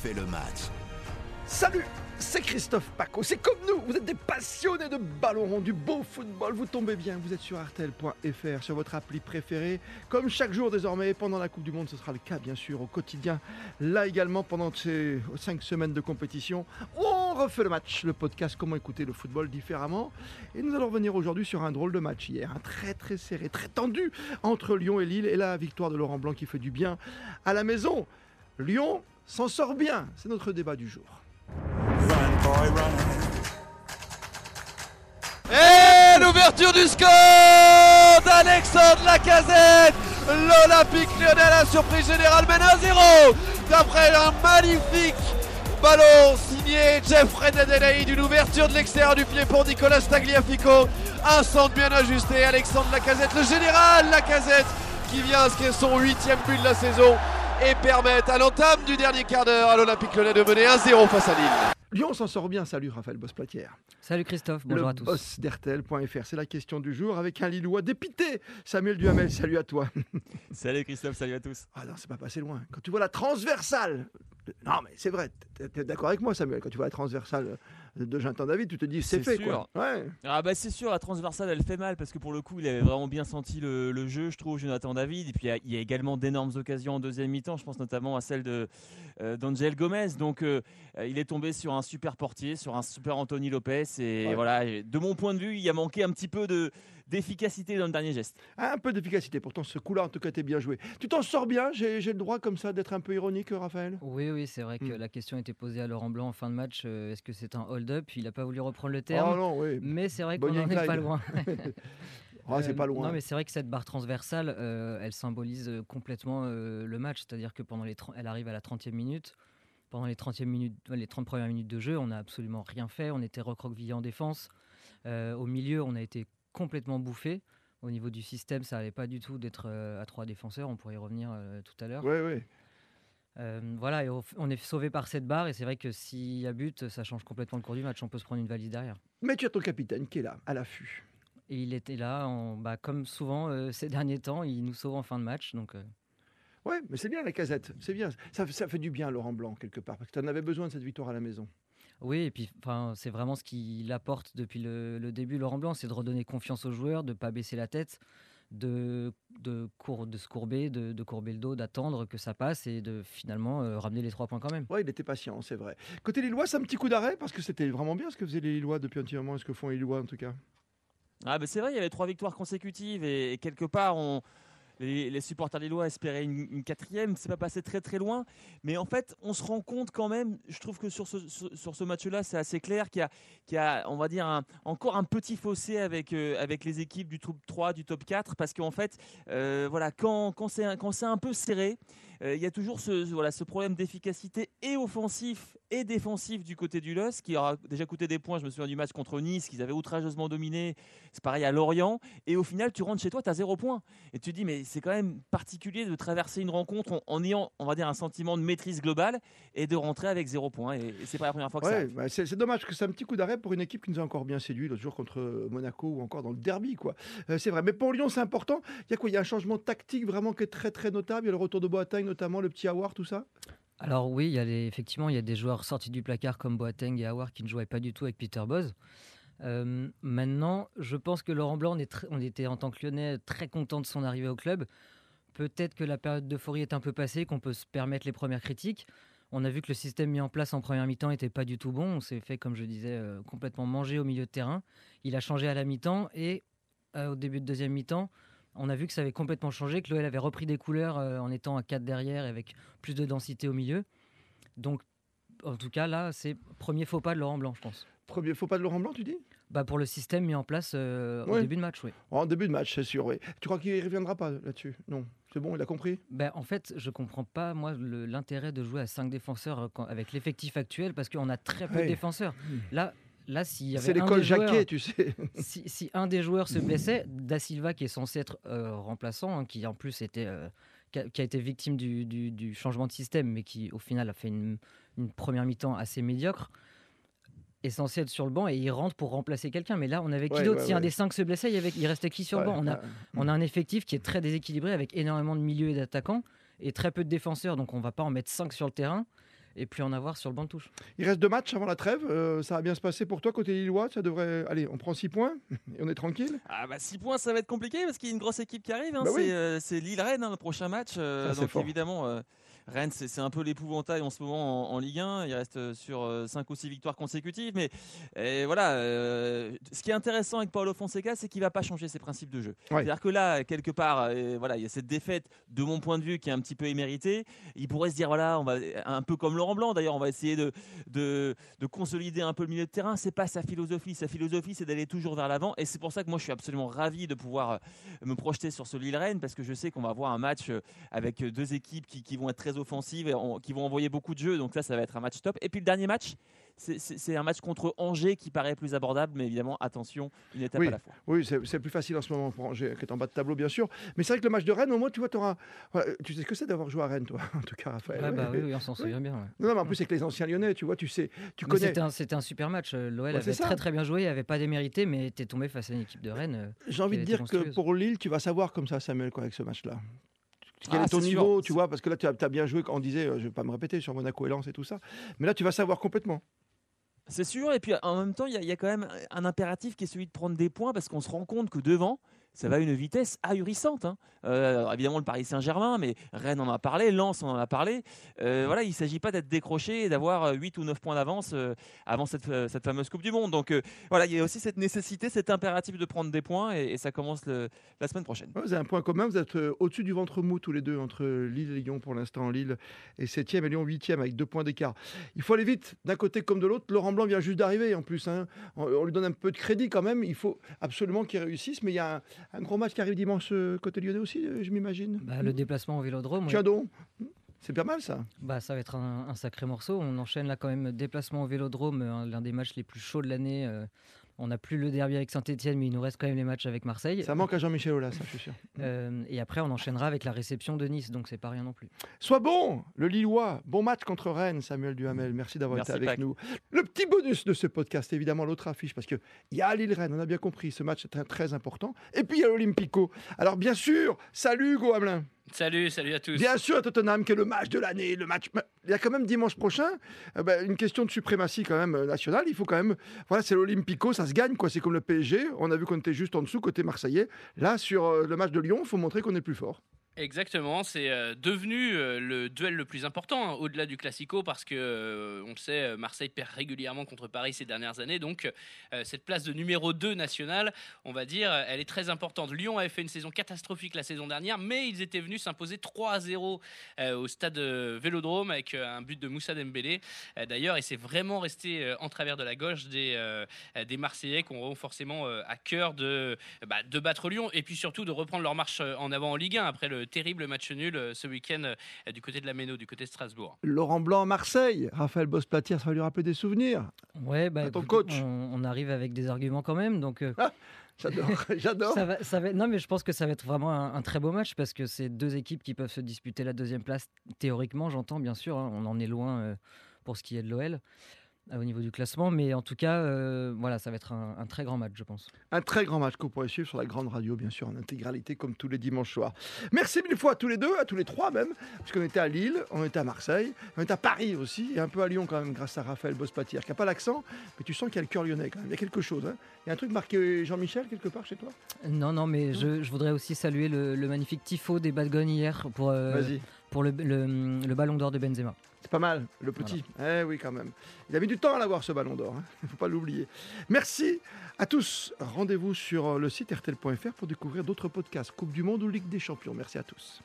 refait le match. Salut, c'est Christophe Paco. C'est comme nous, vous êtes des passionnés de ballon du beau football. Vous tombez bien, vous êtes sur RTL.fr, sur votre appli préférée. Comme chaque jour désormais, pendant la Coupe du Monde, ce sera le cas bien sûr au quotidien. Là également, pendant ces cinq semaines de compétition, on refait le match, le podcast Comment écouter le football différemment. Et nous allons revenir aujourd'hui sur un drôle de match hier, un très très serré, très tendu entre Lyon et Lille. Et la victoire de Laurent Blanc qui fait du bien à la maison. Lyon s'en sort bien, c'est notre débat du jour. Et l'ouverture du score d'Alexandre Lacazette. L'Olympique lyonnais a la surprise générale mène 1-0 d'après un magnifique ballon signé Jeffrey Adelaide d'une ouverture de l'extérieur du pied pour Nicolas Tagliafico. Un centre bien ajusté Alexandre Lacazette le général Lacazette qui vient inscrire son huitième but de la saison et permettre à l'entame du dernier quart d'heure à l'Olympique lyonnais de mener 1-0 face à Lille Lyon s'en sort bien, salut Raphaël Bosplatière. Salut Christophe, bonjour le à tous. boss d'RTL.fr, c'est la question du jour avec un Lillois dépité. Samuel Duhamel, salut à toi. Salut Christophe, salut à tous. Ah non, c'est pas passé loin. Quand tu vois la transversale, non mais c'est vrai, t'es d'accord avec moi Samuel, quand tu vois la transversale de Jonathan David, tu te dis c'est fait sûr. quoi. Ouais. Ah bah c'est sûr, la transversale elle fait mal parce que pour le coup il avait vraiment bien senti le, le jeu, je trouve, Jonathan David. Et puis il y a- y, également d'énormes occasions en deuxième mi-temps, je pense notamment à celle de euh, d'Angel Gomez. Donc euh, euh, il est tombé sur un super portier, sur un super Anthony Lopez. Et Ouais. voilà, de mon point de vue, il a manqué un petit peu de d'efficacité dans le dernier geste. Un peu d'efficacité, pourtant ce coup-là en tout cas t'es bien joué. Tu t'en sors bien, j'ai j'ai le droit comme ça d'être un peu ironique Raphaël? Oui, oui, c'est vrai que Hmm. la question était posée à Laurent Blanc en fin de match. euh, Est-ce que c'est un hold-up? Il n'a pas voulu reprendre le Oh terme. non, oui. mais c'est vrai qu'on Bonnie n'en est pas loin. Ah, c'est Euh, pas loin. Non, mais c'est vrai que cette barre transversale, euh, elle symbolise euh, complètement euh, le match. C'est-à-dire que pendant les 30 elle arrive à la 30e minute. Pendant les 30, minutes, les 30 premières minutes de jeu, on n'a absolument rien fait. On était recroquevillé en défense. Euh, au milieu, on a été complètement bouffé. Au niveau du système, ça n'allait pas du tout d'être euh, à trois défenseurs. On pourrait y revenir euh, tout à l'heure. Ouais, ouais. Euh, voilà, et on est sauvé par cette barre. Et c'est vrai que s'il y a but, ça change complètement le cours du match. On peut se prendre une valise derrière. Mais tu as ton capitaine qui est là, à l'affût. Et il était là, en- bah, comme souvent euh, ces derniers temps, il nous sauve en fin de match. Donc, euh, Ouais, mais c'est bien la casette, c'est bien. Ça, ça fait du bien Laurent Blanc quelque part, parce que tu en avais besoin de cette victoire à la maison. Oui, et puis enfin, c'est vraiment ce qu'il apporte depuis le, le début, Laurent Blanc, c'est de redonner confiance aux joueurs, de ne pas baisser la tête, de, de, cour- de se courber, de, de courber le dos, d'attendre que ça passe et de finalement euh, ramener les trois points quand même. Ouais, il était patient, c'est vrai. Côté Lillois, c'est un petit coup d'arrêt, parce que c'était vraiment bien ce que faisaient les Lillois depuis un petit moment, ce que font les Lillois en tout cas. Ah bah c'est vrai, il y avait trois victoires consécutives et, et quelque part on, les, les supporters lillois espéraient une, une quatrième, c'est pas passé très très loin, mais en fait on se rend compte quand même, je trouve que sur ce, sur, ce match-là c'est assez clair qu'il y y a, on va dire, encore un petit fossé avec, euh, avec les équipes du top 3, du top 4, parce qu'en fait, euh, voilà, quand, quand c'est un- peu serré, il y a toujours ce, ce- voilà, ce problème d'efficacité et offensif et défensif du côté du LOS, qui aura déjà coûté des points. Je me souviens du match contre Nice, qu'ils avaient outrageusement dominé. C'est pareil à Lorient. Et au final, tu rentres chez toi, tu as zéro point. Et tu te dis, mais c'est quand même particulier de traverser une rencontre en, en ayant, on va dire, un sentiment de maîtrise globale et de rentrer avec zéro point. Et, et c'est pas la première fois que ça Ouais, arrive. bah, c'est dommage que c'est un petit coup d'arrêt pour une équipe qui nous a encore bien séduit l'autre jour contre euh, Monaco ou encore dans le derby. quoi. Euh, c'est vrai, mais pour Lyon, c'est important. Il y a quoi? Il y a un changement tactique vraiment qui est très très notable. Il y a le retour de Boateng notamment, le petit Awar, tout ça. Alors oui, il y a effectivement, il y a des joueurs sortis du placard comme Boateng et Awar qui ne jouaient pas du tout avec Peter Boz. Euh, maintenant, je pense que Laurent Blanc, on était en tant que Lyonnais très content de son arrivée au club. Peut-être que la période d'euphorie est un peu passée, qu'on peut se permettre les premières critiques. On a vu que le système mis en place en première mi-temps n'était pas du tout bon. On s'est fait, comme je disais, euh, complètement manger au milieu de terrain. Il a changé à la mi-temps et euh, au début de deuxième mi-temps, on a vu que ça avait complètement changé, que l'OL avait repris des couleurs euh, en étant à 4 derrière et avec plus de densité au milieu. Donc, en tout cas, là, c'est premier faux pas de Laurent Blanc, je pense. Premier faux pas de Laurent Blanc, tu dis? Bah, pour le système mis en place euh, au début de match, oui. En début de match, c'est sûr, oui. Tu crois qu'il ne reviendra pas là-dessus? Non, c'est bon, il a compris? Ben, en fait, je comprends pas, moi, l'intérêt de jouer à 5 défenseurs euh, quand- avec l'effectif actuel parce qu'on a très peu Ouais. de défenseurs. Là, là s'il y avait C'est l'école Jacquet, tu sais. si, si un des joueurs se blessait, Da Silva, qui est censé être euh, remplaçant, hein, qui en plus était, euh, qui, a, qui a été victime du, du- du changement de système, mais qui au final a fait une, une première mi-temps assez médiocre, est censé être sur le banc et il rentre pour remplacer quelqu'un. Mais là, on avait qui Ouais, d'autre ouais, Si un des cinq se blessait, il, y avait, il restait qui sur le banc on a, ouais. on a un effectif qui est très déséquilibré avec énormément de milieux et d'attaquants et très peu de défenseurs, donc on va pas en mettre 5 sur le terrain. Et puis en avoir sur le banc de touche. Il reste deux matchs avant la trêve. euh, ça va bien se passer pour toi côté Lillois. Ça devrait. Allez, on prend 6 points et on est tranquille. Ah bah 6 points ça va être compliqué parce qu'il y a une grosse équipe qui arrive. hein. Bah oui. c'est euh, c'est Lille-Rennes hein, le prochain match. euh, Ça, c'est donc fort. évidemment euh, Rennes c'est un peu l'épouvantail en ce moment en, en Ligue 1. Il reste euh, sur 5 ou 6 victoires consécutives. Mais et voilà, euh, ce qui est intéressant avec Paulo Fonseca c'est qu'il va pas changer ses principes de jeu. Ouais. C'est-à-dire que là quelque part euh, voilà il y a cette défaite de mon point de vue qui est un petit peu éméritée. Il pourrait se dire voilà on va un peu comme Laurent Blanc d'ailleurs on va essayer de, de, de consolider un peu le milieu de terrain. C'est pas sa philosophie. Sa philosophie, c'est d'aller toujours vers l'avant. Et c'est pour ça que moi, je suis absolument ravi de pouvoir euh, me projeter sur ce Lille-Rennes parce que je sais qu'on va avoir un match euh, avec euh, deux équipes qui, qui vont être très offensives qui vont envoyer beaucoup de jeux. Donc ça, ça va être un match top. Et puis le dernier match, c'est- c'est c'est un match contre Angers qui paraît plus abordable, mais évidemment, attention, une étape Oui. à la fois. Oui, c'est c'est plus facile en ce moment pour Angers, qui est en bas de tableau, bien sûr. Mais c'est vrai que le match de Rennes, au moins, tu vois, t'auras- voilà, tu sais ce que c'est d'avoir joué à Rennes, toi, en tout cas, Raphaël. Ouais, bah oui, oui, on s'en souvient bien. ouais. Non, non, mais en plus, avec les anciens Lyonnais, tu vois, tu sais, tu Mais connais. C'était un, super match. Euh, L'OL Ouais, c'est avait très très bien joué, il avait pas démérité, mais était tombé face à une équipe de Rennes. euh, J'ai envie de dire que pour Lille, tu vas savoir comme ça, Samuel, quoi, avec ce match-là. Quel Ah, est ton niveau, tu vois, parce que là, tu as, bien joué quand on disait, euh, je vais pas me répéter sur Monaco et Lens et tout ça, mais là, tu vas savoir complètement. C'est sûr, et puis en même temps, il y, a- il y a quand même un impératif qui est celui de prendre des points parce qu'on se rend compte que devant, ça va à une vitesse ahurissante. hein. Euh, évidemment, le Paris Saint-Germain, mais Rennes en a parlé, Lens en a parlé. Euh, voilà, il ne s'agit pas d'être décroché et d'avoir 8 ou 9 points d'avance euh, avant cette, euh, cette fameuse Coupe du Monde. Donc euh, voilà, il y a aussi cette nécessité, cet impératif de prendre des points et, ça commence la semaine prochaine. Vous avez un point commun, vous êtes euh, au-dessus du ventre mou tous les deux, entre Lille et Lyon pour l'instant. Lille est 7e et Lyon 8e avec deux points d'écart. Il faut aller vite, d'un côté comme de l'autre. Laurent Blanc vient juste d'arriver en plus. hein. On, on lui donne un peu de crédit quand même. Il faut absolument qu'il réussisse. Mais il y a un, un gros match qui arrive dimanche euh, côté lyonnais aussi, euh, je m'imagine. bah, le déplacement au Vélodrome. Tiens donc, c'est pas mal ça. Bah, ça va être un, un sacré morceau. On enchaîne là quand même déplacement au Vélodrome, euh, l'un des matchs les plus chauds de l'année. euh, on n'a plus le derby avec Saint-Etienne, mais il nous reste quand même les matchs avec Marseille. Ça manque à Jean-Michel Aulas, ça, je suis sûr. Euh, et après, on enchaînera avec la réception de Nice, donc c'est pas rien non plus. Sois bon, le Lillois. Bon match contre Rennes, Samuel Duhamel. Merci d'avoir été avec Pac. nous. Le petit bonus de ce podcast, évidemment, l'autre affiche, parce qu'il y a Lille-Rennes, on a bien compris, ce match est très, très important. Et puis il y a l'Olympico. Alors bien sûr, salut Hugo Hamelin. Salut, salut à tous. Bien sûr, à Tottenham, qui est le match de l'année, le match. Il y a quand même dimanche prochain euh, ben, une question de suprématie quand même euh, nationale. Il faut quand même. Voilà, c'est l'Olympico, ça se gagne quoi. C'est comme le PSG. On a vu qu'on était juste en dessous côté marseillais. Là, sur euh, le match de Lyon, il faut montrer qu'on est plus fort. Exactement, c'est euh, devenu euh, le duel le plus important hein, au-delà du Classico parce que euh, on le sait, Marseille perd régulièrement contre Paris ces dernières années, donc cette place de numéro 2 national, on va dire, elle est très importante. Lyon avait fait une saison catastrophique la saison dernière, mais ils étaient venus s'imposer 3 à 0 euh, au stade Vélodrome avec un but de Moussa Dembélé. D'ailleurs, et c'est vraiment resté en travers de la gauche des, des Marseillais qui auront forcément à cœur de, bah, de battre Lyon et puis surtout de reprendre leur marche en avant en Ligue 1 après le terrible match nul euh, ce week-end euh, du côté de la Méno, du côté de Strasbourg. Laurent Blanc, Marseille. Raphaël Boss-Platière, ça va lui rappeler des souvenirs. Ouais, bah, À ton coach. On, on arrive avec des arguments quand même, donc euh, J'adore, j'adore. ça va, ça va- Non, mais je pense que ça va être vraiment un, un très beau match parce que c'est deux équipes qui peuvent se disputer la deuxième place. Théoriquement, j'entends bien sûr, hein, on en est loin euh, pour ce qui est de l'OL euh, au niveau du classement, mais en tout cas, euh, voilà, ça va être un, un très grand match, je pense. Un très grand match que vous pourrez suivre sur la grande radio, bien sûr, en intégralité, comme tous les dimanches soirs. Merci mille fois à tous les deux, à tous les trois même, parce qu'on était à Lille, on était à Marseille, on était à Paris aussi, et un peu à Lyon quand même, grâce à Raphaël Bospatière, qui n'a pas l'accent, mais tu sens qu'il y a le cœur lyonnais quand même. Il y a quelque chose. hein. Il y a un truc marqué Jean-Michel quelque part chez toi? Non, non, mais je, je voudrais aussi saluer le, le magnifique tifo des Badgones hier pour, euh, Vas-y. Pour le, le- le ballon d'or de Benzema. C'est pas mal, le petit. Eh oui, quand même. Il a mis du temps à l'avoir, ce ballon d'or. Il ne faut pas l'oublier. Merci à tous. Rendez-vous sur le site rtl.fr pour découvrir d'autres podcasts, Coupe du Monde ou Ligue des Champions. Merci à tous.